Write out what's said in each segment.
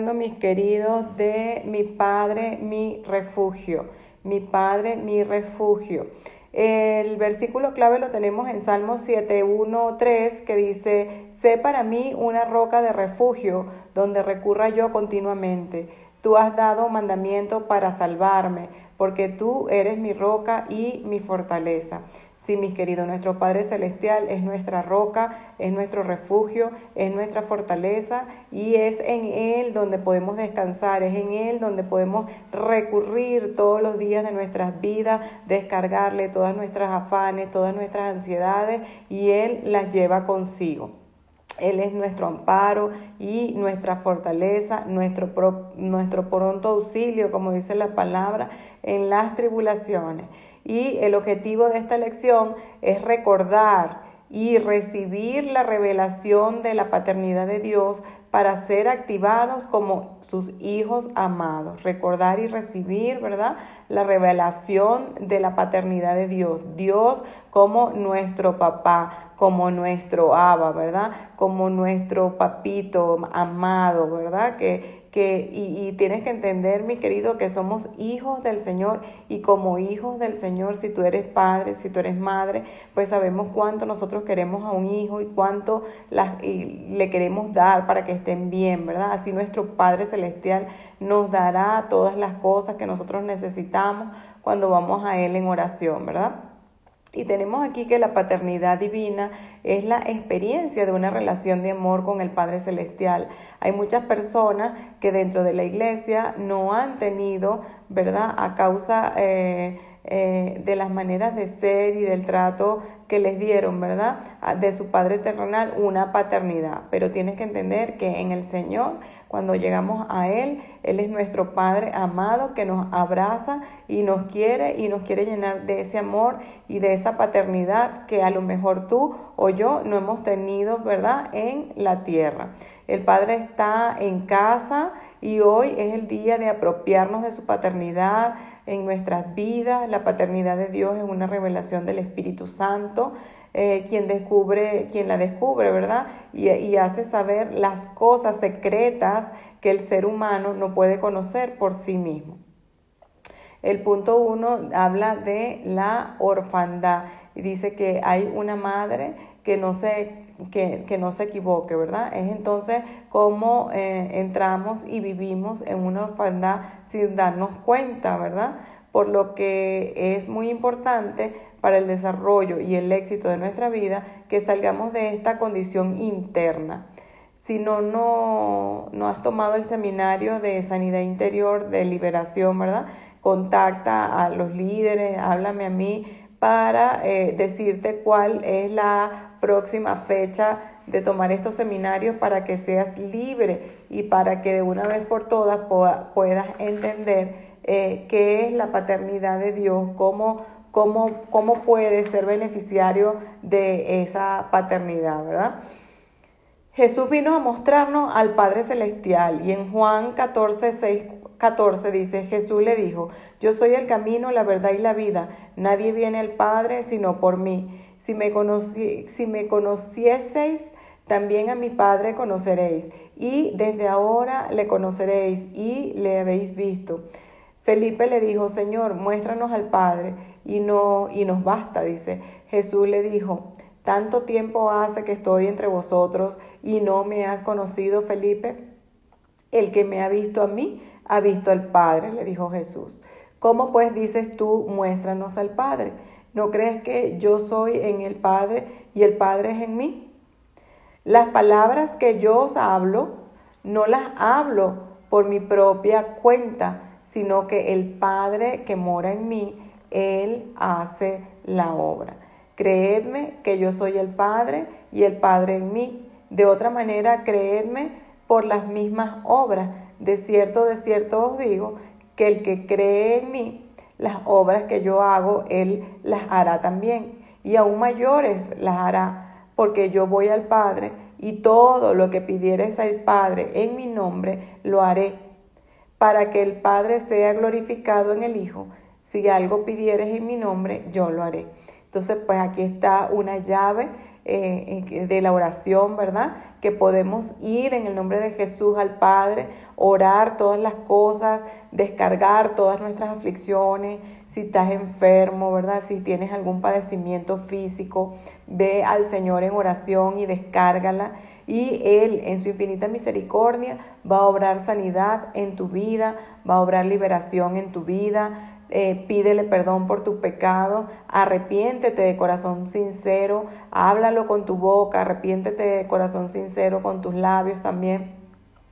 mis queridos, de mi Padre, mi refugio. Mi Padre, mi refugio. El versículo clave lo tenemos en Salmo 7, 1, 3, que dice, sé para mí una roca de refugio donde recurra yo continuamente. Tú has dado mandamiento para salvarme, porque tú eres mi roca y mi fortaleza. Sí, mis queridos, nuestro Padre Celestial es nuestra roca, es nuestro refugio, es nuestra fortaleza y es en Él donde podemos descansar, es en Él donde podemos recurrir todos los días de nuestras vidas, descargarle todas nuestras afanes, todas nuestras ansiedades y Él las lleva consigo. Él es nuestro amparo y nuestra fortaleza, nuestro, nuestro pronto auxilio, como dice la palabra, en las tribulaciones. Y el objetivo de esta lección es recordar y recibir la revelación de la paternidad de Dios para ser activados como sus hijos amados. Recordar y recibir, ¿verdad? La revelación de la paternidad de Dios. Dios como nuestro papá, como nuestro aba, ¿verdad? Como nuestro papito amado, ¿verdad? Que, y, tienes que entender, mi querido, que somos hijos del Señor y como hijos del Señor, si tú eres padre, si tú eres madre, pues sabemos cuánto nosotros queremos a un hijo y cuánto le queremos dar para que estén bien, ¿verdad? Así nuestro Padre Celestial nos dará todas las cosas que nosotros necesitamos cuando vamos a Él en oración, ¿verdad? Y tenemos aquí que la paternidad divina es la experiencia de una relación de amor con el Padre Celestial. Hay muchas personas que dentro de la iglesia no han tenido, ¿verdad? A causa eh, eh, de las maneras de ser y del trato que les dieron, ¿verdad? De su Padre terrenal, una paternidad. Pero tienes que entender que en el Señor cuando llegamos a Él, Él es nuestro Padre amado que nos abraza y nos quiere y nos quiere llenar de ese amor y de esa paternidad que a lo mejor tú o yo no hemos tenido, ¿verdad?, en la tierra. El Padre está en casa y hoy es el día de apropiarnos de su paternidad en nuestras vidas. La paternidad de Dios es una revelación del Espíritu Santo. Eh, quien descubre, quien la descubre, ¿verdad? Y, y hace saber las cosas secretas que el ser humano no puede conocer por sí mismo. El punto uno habla de la orfandad y dice que hay una madre que no se, que, que no se equivoque, ¿verdad? Es entonces cómo eh, entramos y vivimos en una orfandad sin darnos cuenta, ¿verdad? Por lo que es muy importante para el desarrollo y el éxito de nuestra vida que salgamos de esta condición interna. Si no, no, has tomado el seminario de sanidad interior, de liberación, ¿verdad? Contacta a los líderes, háblame a mí para eh, decirte cuál es la próxima fecha de tomar estos seminarios para que seas libre y para que de una vez por todas puedas entender eh, qué es la paternidad de Dios, cómo cómo, cómo puede ser beneficiario de esa paternidad, ¿verdad? Jesús vino a mostrarnos al Padre Celestial y en Juan 14, 6, 14 dice, Jesús le dijo, yo soy el camino, la verdad y la vida, nadie viene al Padre sino por mí. Si me, si me conocieseis, también a mi Padre conoceréis, y desde ahora le conoceréis y le habéis visto. Felipe le dijo, Señor, muéstranos al Padre y, no, y nos basta, dice. Jesús le dijo, tanto tiempo hace que estoy entre vosotros y no me has conocido, Felipe. El que me ha visto a mí, ha visto al Padre, le dijo Jesús. ¿Cómo pues dices tú, muéstranos al Padre? ¿No crees que yo soy en el Padre y el Padre es en mí? Las palabras que yo os hablo, no las hablo por mi propia cuenta, sino que el Padre que mora en mí, Él hace la obra. Creedme que yo soy el Padre y el Padre en mí. De otra manera, creedme por las mismas obras. De cierto, de cierto os digo que el que cree en mí, las obras que yo hago, Él las hará también. Y aún mayores las hará, porque yo voy al Padre y todo lo que pidieres al Padre en mi nombre, lo haré para que el Padre sea glorificado en el Hijo. Si algo pidieres en mi nombre, yo lo haré. Entonces, pues aquí está una llave eh, de la oración, ¿verdad? Que podemos ir en el nombre de Jesús al Padre, orar todas las cosas, descargar todas nuestras aflicciones, si estás enfermo, ¿verdad? Si tienes algún padecimiento físico, ve al Señor en oración y descárgala. Y Él, en su infinita misericordia, va a obrar sanidad en tu vida, va a obrar liberación en tu vida. Eh, pídele perdón por tus pecados, arrepiéntete de corazón sincero, háblalo con tu boca, arrepiéntete de corazón sincero con tus labios también.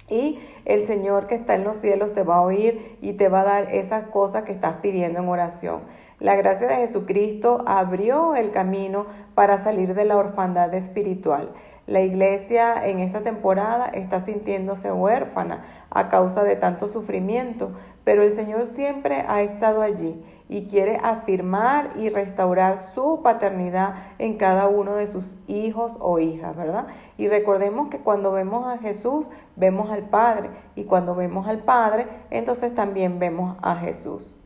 Y el Señor que está en los cielos te va a oír y te va a dar esas cosas que estás pidiendo en oración. La gracia de Jesucristo abrió el camino para salir de la orfandad espiritual. La iglesia en esta temporada está sintiéndose huérfana a causa de tanto sufrimiento, pero el Señor siempre ha estado allí y quiere afirmar y restaurar su paternidad en cada uno de sus hijos o hijas, ¿verdad? Y recordemos que cuando vemos a Jesús, vemos al Padre, y cuando vemos al Padre, entonces también vemos a Jesús.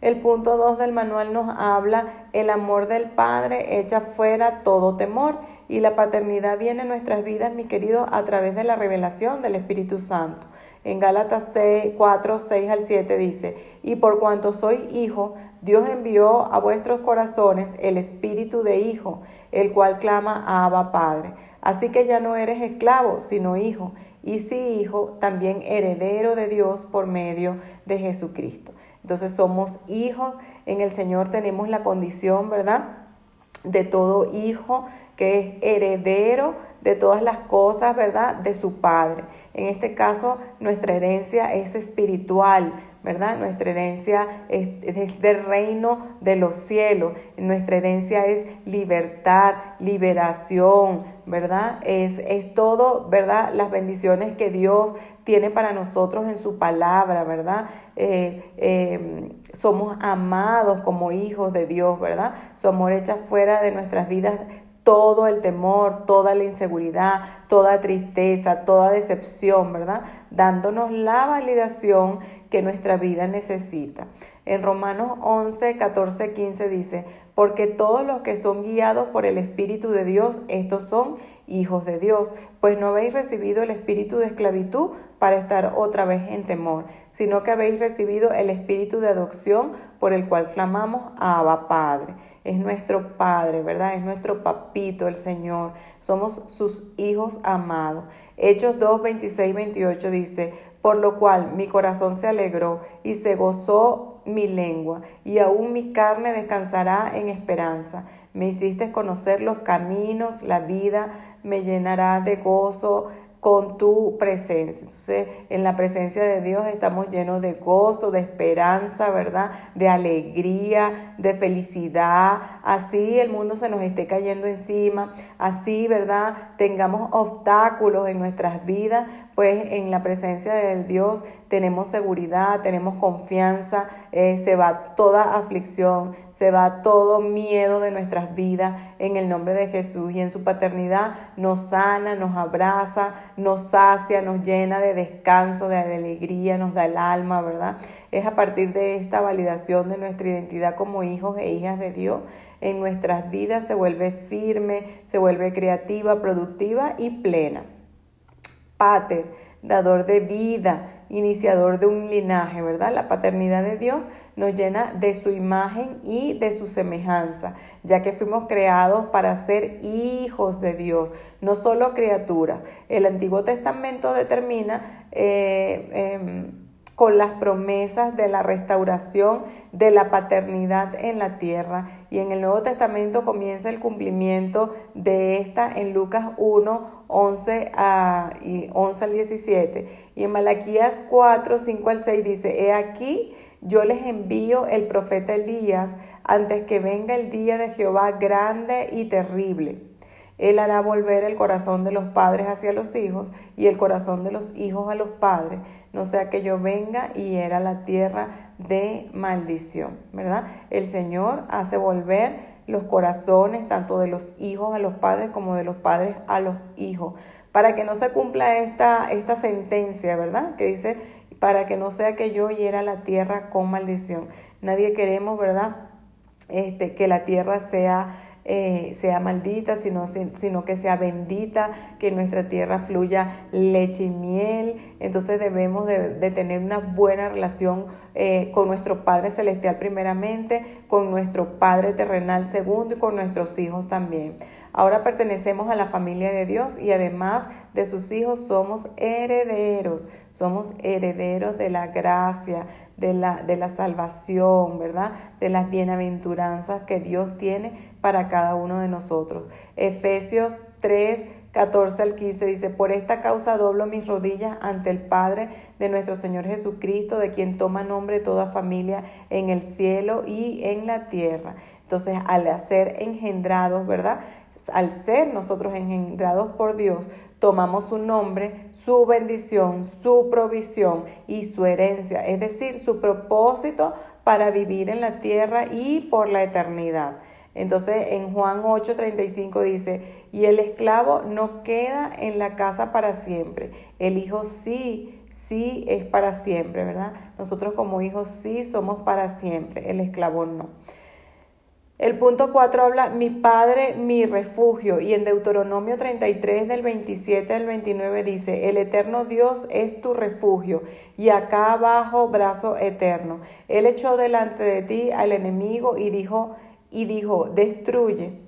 El punto 2 del manual nos habla, el amor del Padre echa fuera todo temor y la paternidad viene en nuestras vidas, mi querido, a través de la revelación del Espíritu Santo. En Gálatas 6, 4, 6 al 7 dice, y por cuanto soy hijo, Dios envió a vuestros corazones el espíritu de hijo, el cual clama a Abba Padre. Así que ya no eres esclavo, sino hijo, y si hijo, también heredero de Dios por medio de Jesucristo. Entonces somos hijos, en el Señor tenemos la condición, ¿verdad? De todo hijo que es heredero de todas las cosas, ¿verdad? De su Padre. En este caso, nuestra herencia es espiritual, ¿verdad? Nuestra herencia es, del reino de los cielos. Nuestra herencia es libertad, liberación, ¿verdad? Es, es todo, ¿verdad? Las bendiciones que Dios tiene para nosotros en su palabra, ¿verdad? Eh, eh, somos amados como hijos de Dios, ¿verdad? Su amor echa fuera de nuestras vidas todo el temor, toda la inseguridad, toda tristeza, toda decepción, ¿verdad? Dándonos la validación que nuestra vida necesita. En Romanos 11, 14, 15 dice, porque todos los que son guiados por el Espíritu de Dios, estos son hijos de Dios, pues no habéis recibido el espíritu de esclavitud para estar otra vez en temor, sino que habéis recibido el espíritu de adopción por el cual clamamos a Abba Padre es nuestro Padre, ¿verdad? Es nuestro papito, el Señor. Somos sus hijos amados. Hechos 2, 26, 28 dice, por lo cual mi corazón se alegró y se gozó mi lengua, y aún mi carne descansará en esperanza. Me hiciste conocer los caminos, la vida me llenará de gozo con tu presencia. Entonces, en la presencia de Dios estamos llenos de gozo, de esperanza, ¿verdad? De alegría, de felicidad. Así el mundo se nos esté cayendo encima. Así, ¿verdad? Tengamos obstáculos en nuestras vidas, pues en la presencia del Dios tenemos seguridad, tenemos confianza, eh, se va toda aflicción, se va todo miedo de nuestras vidas en el nombre de Jesús y en su paternidad nos sana, nos abraza, nos sacia, nos llena de descanso, de alegría, nos da el alma, ¿verdad? Es a partir de esta validación de nuestra identidad como hijos e hijas de Dios en nuestras vidas se vuelve firme, se vuelve creativa, productiva y plena. Pater, dador de vida, iniciador de un linaje, ¿verdad? La paternidad de Dios nos llena de su imagen y de su semejanza, ya que fuimos creados para ser hijos de Dios, no solo criaturas. El Antiguo Testamento determina eh, em, con las promesas de la restauración de la paternidad en la tierra. Y en el Nuevo Testamento comienza el cumplimiento de esta en Lucas 1, 11, a, y 11 al 17. Y en Malaquías 4, 5 al 6 dice, He aquí, yo les envío el profeta Elías antes que venga el día de Jehová grande y terrible. Él hará volver el corazón de los padres hacia los hijos y el corazón de los hijos a los padres no sea que yo venga y era la tierra de maldición, ¿verdad? El Señor hace volver los corazones tanto de los hijos a los padres como de los padres a los hijos, para que no se cumpla esta, esta sentencia, ¿verdad? Que dice, para que no sea que yo hiera la tierra con maldición. Nadie queremos, ¿verdad? Este, que la tierra sea eh, sea maldita, sino, sino que sea bendita, que en nuestra tierra fluya leche y miel. Entonces debemos de, tener una buena relación eh, con nuestro Padre Celestial primeramente, con nuestro Padre terrenal segundo y con nuestros hijos también. Ahora pertenecemos a la familia de Dios y además de sus hijos somos herederos, somos herederos de la gracia, de la, de la salvación, ¿verdad? De las bienaventuranzas que Dios tiene para cada uno de nosotros. Efesios 3, 14 al 15 dice, por esta causa doblo mis rodillas ante el Padre de nuestro Señor Jesucristo, de quien toma nombre toda familia en el cielo y en la tierra. Entonces, al ser engendrados, ¿verdad? Al ser nosotros engendrados por Dios, tomamos su nombre, su bendición, su provisión y su herencia, es decir, su propósito para vivir en la tierra y por la eternidad. Entonces en Juan 8:35 dice, y el esclavo no queda en la casa para siempre, el hijo sí, sí es para siempre, ¿verdad? Nosotros como hijos sí somos para siempre, el esclavo no. El punto 4 habla, mi Padre, mi refugio. Y en Deuteronomio 33 del 27 al 29 dice, el eterno Dios es tu refugio. Y acá abajo, brazo eterno. Él echó delante de ti al enemigo y dijo, y dijo, destruye.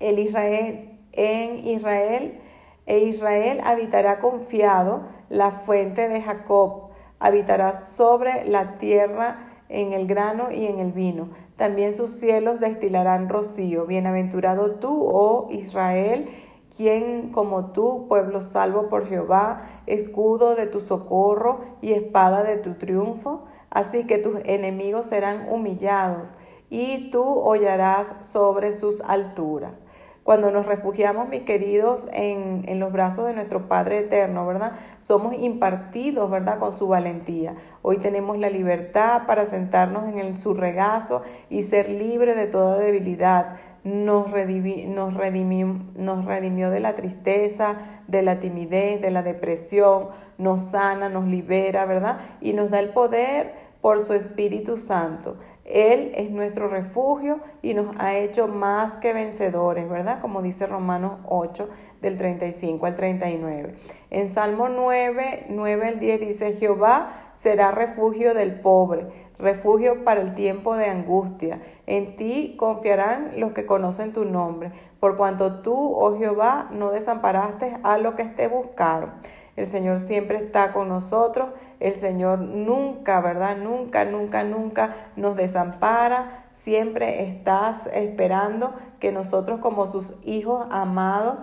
El Israel, en Israel, e Israel habitará confiado la fuente de Jacob. Habitará sobre la tierra en el grano y en el vino también sus cielos destilarán rocío. Bienaventurado tú, oh Israel, quien como tú, pueblo salvo por Jehová, escudo de tu socorro y espada de tu triunfo. Así que tus enemigos serán humillados y tú hollarás sobre sus alturas. Cuando nos refugiamos, mis queridos, en, en, los brazos de nuestro Padre Eterno, ¿verdad? Somos impartidos, ¿verdad? Con su valentía. Hoy tenemos la libertad para sentarnos en el, su regazo y ser libre de toda debilidad. Nos, nos, redimió, nos redimió de la tristeza, de la timidez, de la depresión, nos sana, nos libera, ¿verdad? Y nos da el poder por su Espíritu Santo. Él es nuestro refugio y nos ha hecho más que vencedores, ¿verdad? Como dice Romanos 8, del 35 al 39. En Salmo 9, 9 al 10 dice, Jehová será refugio del pobre, refugio para el tiempo de angustia. En ti confiarán los que conocen tu nombre, por cuanto tú, oh Jehová, no desamparaste a lo que te buscaron. El Señor siempre está con nosotros. El Señor nunca, ¿verdad? Nunca, nunca, nunca nos desampara. Siempre estás esperando que nosotros como sus hijos amados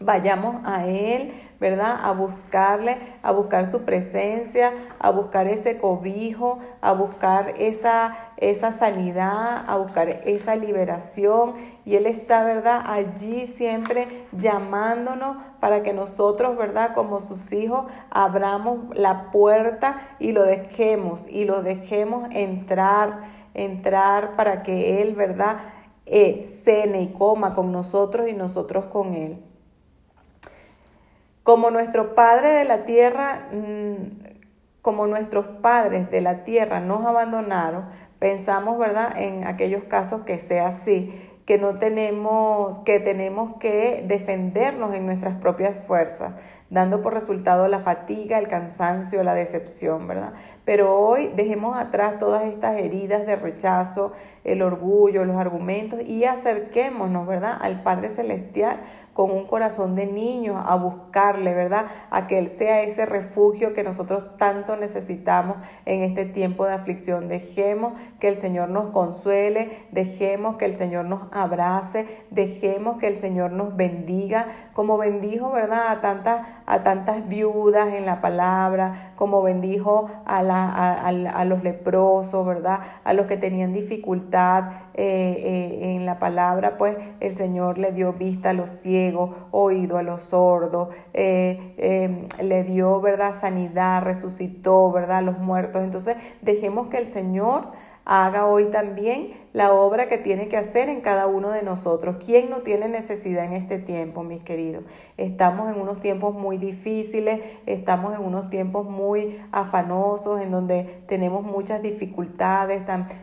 vayamos a Él, ¿verdad? A buscarle, a buscar su presencia, a buscar ese cobijo, a buscar esa, esa sanidad, a buscar esa liberación. Y Él está, ¿verdad? Allí siempre llamándonos para que nosotros, ¿verdad? Como sus hijos, abramos la puerta y lo dejemos, y lo dejemos entrar, entrar para que Él, ¿verdad? Eh, cene y coma con nosotros y nosotros con Él. Como nuestro Padre de la tierra, mm, como nuestros padres de la tierra nos abandonaron, pensamos, ¿verdad?, en aquellos casos que sea así, que no tenemos, que tenemos que defendernos en nuestras propias fuerzas, dando por resultado la fatiga, el cansancio, la decepción, ¿verdad? Pero hoy dejemos atrás todas estas heridas de rechazo, el orgullo, los argumentos y acerquémonos, ¿verdad?, al Padre Celestial con un corazón de niño a buscarle, ¿verdad? A que Él sea ese refugio que nosotros tanto necesitamos en este tiempo de aflicción. Dejemos que el Señor nos consuele, dejemos que el Señor nos abrace, dejemos que el Señor nos bendiga, como bendijo, ¿verdad? A tantas, a tantas viudas en la palabra, como bendijo a, la, a, los leprosos, ¿verdad? A los que tenían dificultad eh, eh, en la palabra, pues el Señor le dio vista a los ciegos, oído a los sordos, eh, em, le dio, ¿verdad? Sanidad, resucitó, ¿verdad? A los muertos. Entonces, dejemos que el Señor haga hoy también la obra que tiene que hacer en cada uno de nosotros. ¿Quién no tiene necesidad en este tiempo, mis queridos? Estamos en unos tiempos muy difíciles, estamos en unos tiempos muy afanosos, en donde tenemos muchas dificultades,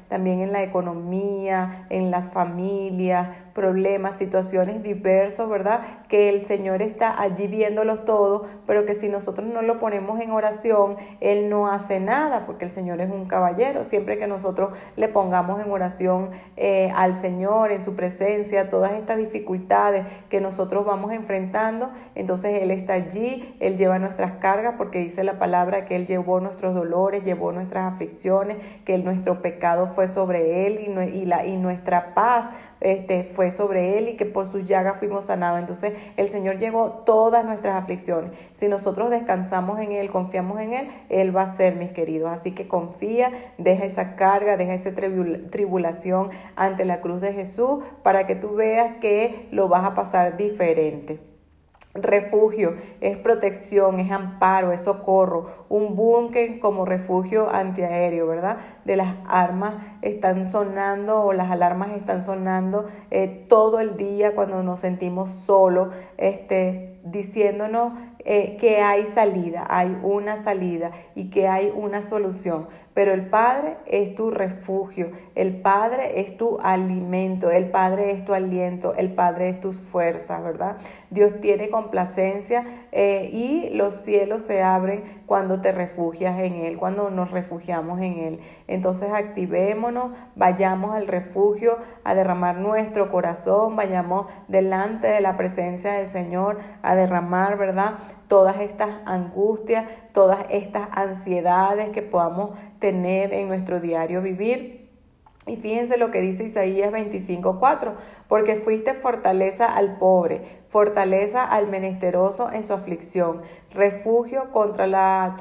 también en la economía, en las familias, problemas, situaciones diversos, ¿verdad? Que el Señor está allí viéndolos todos, pero que si nosotros no lo ponemos en oración, Él no hace nada, porque el Señor es un caballero. Siempre que nosotros le pongamos en oración eh, al Señor, en su presencia, todas estas dificultades que nosotros vamos enfrentando, entonces Él está allí, Él lleva nuestras cargas, porque dice la palabra que Él llevó nuestros dolores, llevó nuestras aflicciones, que nuestro pecado fue sobre Él y, y, la, y nuestra paz este, fue sobre él y que por sus llagas fuimos sanados. Entonces el Señor llevó todas nuestras aflicciones. Si nosotros descansamos en Él, confiamos en Él, Él va a ser, mis queridos. Así que confía, deja esa carga, deja esa tribulación ante la cruz de Jesús para que tú veas que lo vas a pasar diferente refugio, es protección, es amparo, es socorro, un búnker como refugio antiaéreo, ¿verdad? De las armas están sonando o las alarmas están sonando eh, todo el día cuando nos sentimos solos, este, diciéndonos eh, que hay salida, hay una salida y que hay una solución. Pero el Padre es tu refugio, el Padre es tu alimento, el Padre es tu aliento, el Padre es tus fuerzas, ¿verdad? Dios tiene complacencia eh, y los cielos se abren cuando te refugias en Él, cuando nos refugiamos en Él. Entonces activémonos, vayamos al refugio a derramar nuestro corazón, vayamos delante de la presencia del Señor a derramar, ¿verdad? Todas estas angustias, todas estas ansiedades que podamos tener en nuestro diario vivir. Y fíjense lo que dice Isaías 25:4, porque fuiste fortaleza al pobre, fortaleza al menesteroso en su aflicción, refugio contra la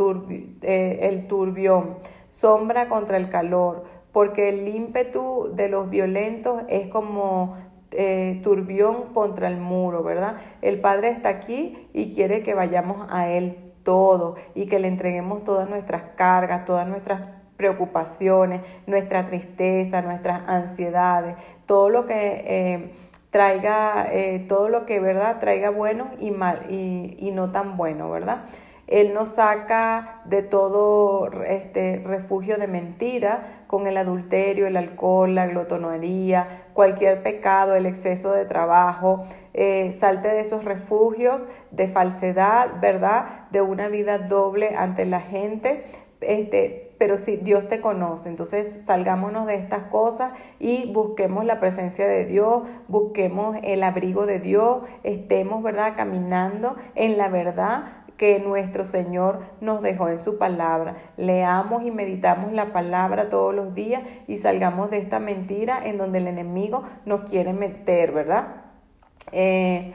eh, el turbión, sombra contra el calor, porque el ímpetu de los violentos es como eh, turbión contra el muro, ¿verdad? El Padre está aquí y quiere que vayamos a Él todo y que le entreguemos todas nuestras cargas, todas nuestras preocupaciones, nuestra tristeza, nuestras ansiedades, todo lo que eh, traiga, eh, todo lo que, ¿verdad? Traiga bueno y mal y, y no tan bueno, ¿verdad? Él nos saca de todo este refugio de mentira con el adulterio, el alcohol, la glotonería, cualquier pecado, el exceso de trabajo. Eh, salte de esos refugios de falsedad, ¿verdad? De una vida doble ante la gente. Este, pero si Dios te conoce, entonces salgámonos de estas cosas y busquemos la presencia de Dios, busquemos el abrigo de Dios, estemos, ¿verdad?, caminando en la verdad que nuestro Señor nos dejó en su palabra. Leamos y meditamos la palabra todos los días y salgamos de esta mentira en donde el enemigo nos quiere meter, ¿verdad? Eh,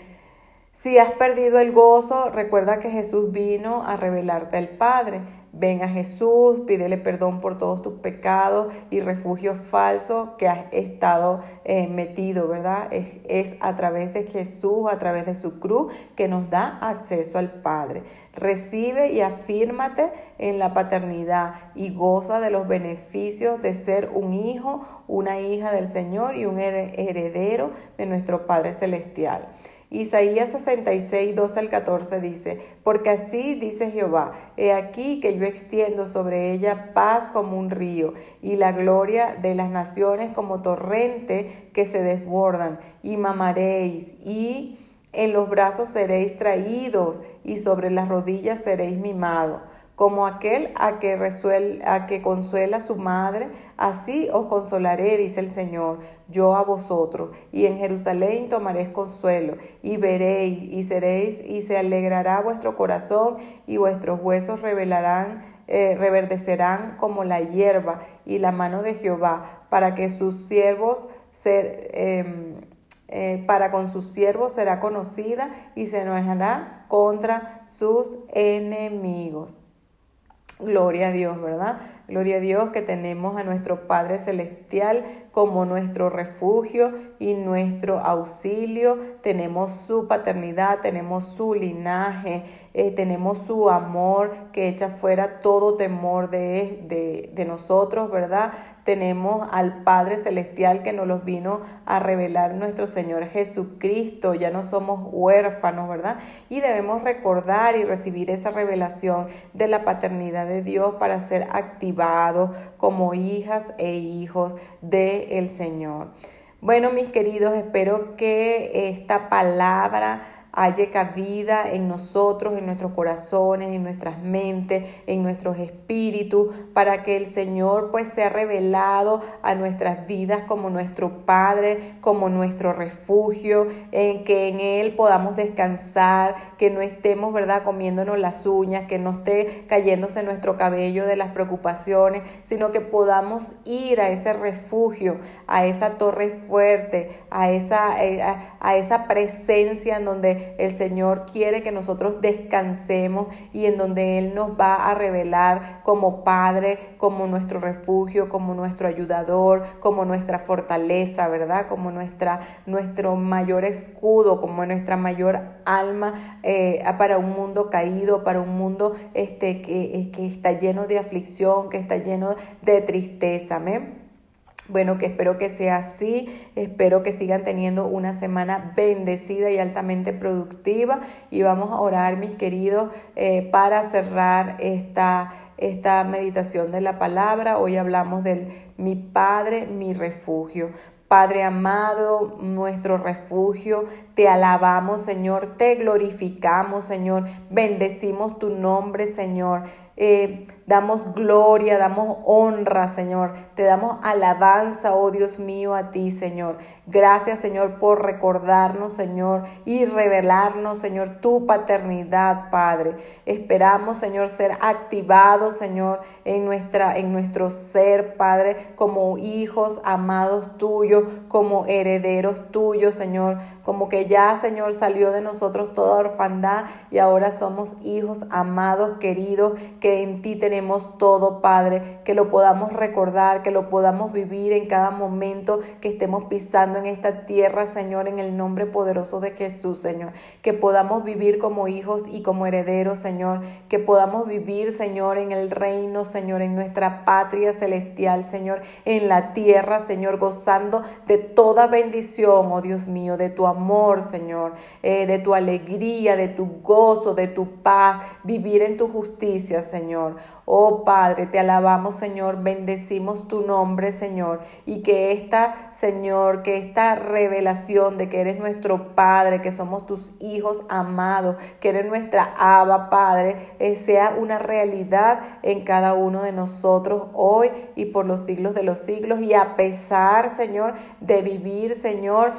si has perdido el gozo, recuerda que Jesús vino a revelarte al Padre. Ven a Jesús, pídele perdón por todos tus pecados y refugio falso que has estado eh, metido, ¿verdad? Es, es a través de Jesús, a través de su cruz, que nos da acceso al Padre. Recibe y afírmate en la paternidad y goza de los beneficios de ser un hijo, una hija del Señor y un heredero de nuestro Padre Celestial. Isaías 66, 12 al 14 dice, porque así dice Jehová, he aquí que yo extiendo sobre ella paz como un río y la gloria de las naciones como torrente que se desbordan y mamaréis y en los brazos seréis traídos y sobre las rodillas seréis mimados como aquel a que, consuela su madre, así os consolaré, dice el Señor, yo a vosotros, y en Jerusalén tomaréis consuelo, y veréis, y seréis, y se alegrará vuestro corazón, y vuestros huesos revelarán, eh, reverdecerán como la hierba, y la mano de Jehová, para que sus siervos ser, em, eh, para con sus siervos será conocida, y se enojará contra sus enemigos. Gloria a Dios, ¿verdad? Gloria a Dios que tenemos a nuestro Padre Celestial como nuestro refugio y nuestro auxilio. Tenemos su paternidad, tenemos su linaje, eh, tenemos su amor que echa fuera todo temor de, de, de nosotros, ¿verdad? tenemos al Padre Celestial que nos los vino a revelar nuestro Señor Jesucristo. Ya no somos huérfanos, ¿verdad? Y debemos recordar y recibir esa revelación de la paternidad de Dios para ser activados como hijas e hijos del Señor. Bueno, mis queridos, espero que esta palabra haya cabida en nosotros, en nuestros corazones, en nuestras mentes, en nuestros espíritus, para que el Señor pues sea revelado a nuestras vidas como nuestro Padre, como nuestro refugio, en que en Él podamos descansar, que no estemos, ¿verdad?, comiéndonos las uñas, que no esté cayéndose nuestro cabello de las preocupaciones, sino que podamos ir a ese refugio, a esa torre fuerte, a esa, eh, a esa presencia en donde el Señor quiere que nosotros descansemos y en donde Él nos va a revelar como Padre, como nuestro refugio, como nuestro ayudador, como nuestra fortaleza, ¿verdad? Como nuestra, nuestro mayor escudo, como nuestra mayor alma eh, para un mundo caído, para un mundo este, que, que está lleno de aflicción, que está lleno de tristeza. Amén. Bueno, que espero que sea así, espero que sigan teniendo una semana bendecida y altamente productiva y vamos a orar, mis queridos, eh, para cerrar esta, esta meditación de la palabra. Hoy hablamos del mi Padre, mi refugio. Padre amado, nuestro refugio, te alabamos, Señor, te glorificamos, Señor, bendecimos tu nombre, Señor. Eh, damos gloria, damos honra, Señor. Te damos alabanza, oh Dios mío, a ti, Señor. Gracias, Señor, por recordarnos, Señor, y revelarnos, Señor, tu paternidad, Padre. Esperamos, Señor, ser activados, Señor, en, nuestra, en nuestro ser, Padre, como hijos amados tuyos, como herederos tuyos, Señor. Como que ya, Señor, salió de nosotros toda orfandad y ahora somos hijos amados, queridos, que en ti tenemos todo, Padre, que lo podamos recordar, que lo podamos vivir en cada momento que estemos pisando en esta tierra, Señor, en el nombre poderoso de Jesús, Señor. Que podamos vivir como hijos y como herederos, Señor. Que podamos vivir, Señor, en el reino, Señor, en nuestra patria celestial, Señor, en la tierra, Señor, gozando de toda bendición, oh Dios mío, de tu amor, Señor, eh, de tu alegría, de tu gozo, de tu paz, vivir en tu justicia, Señor. Oh Padre, te alabamos, Señor, bendecimos tu nombre, Señor, y que esta, Señor, que esta revelación de que eres nuestro Padre, que somos tus hijos amados, que eres nuestra Aba, Padre, eh, sea una realidad en cada uno de nosotros hoy y por los siglos de los siglos, y a pesar, Señor, de vivir, Señor,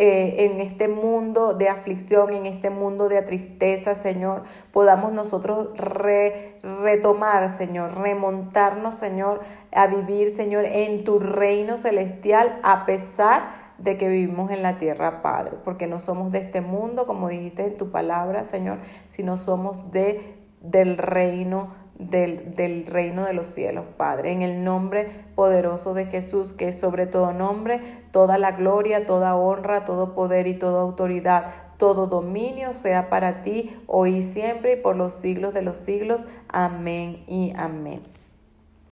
eh, en este mundo de aflicción, en este mundo de tristeza, Señor, podamos nosotros retomar, Señor, remontarnos, Señor, a vivir, Señor, en tu reino celestial a pesar de que vivimos en la tierra, Padre, porque no somos de este mundo, como dijiste en tu palabra, Señor, sino somos de del reino del, del, reino de los cielos, Padre, en el nombre poderoso de Jesús, que es sobre todo nombre, toda la gloria, toda honra, todo poder y toda autoridad, todo dominio sea para ti hoy y siempre y por los siglos de los siglos. Amén y amén.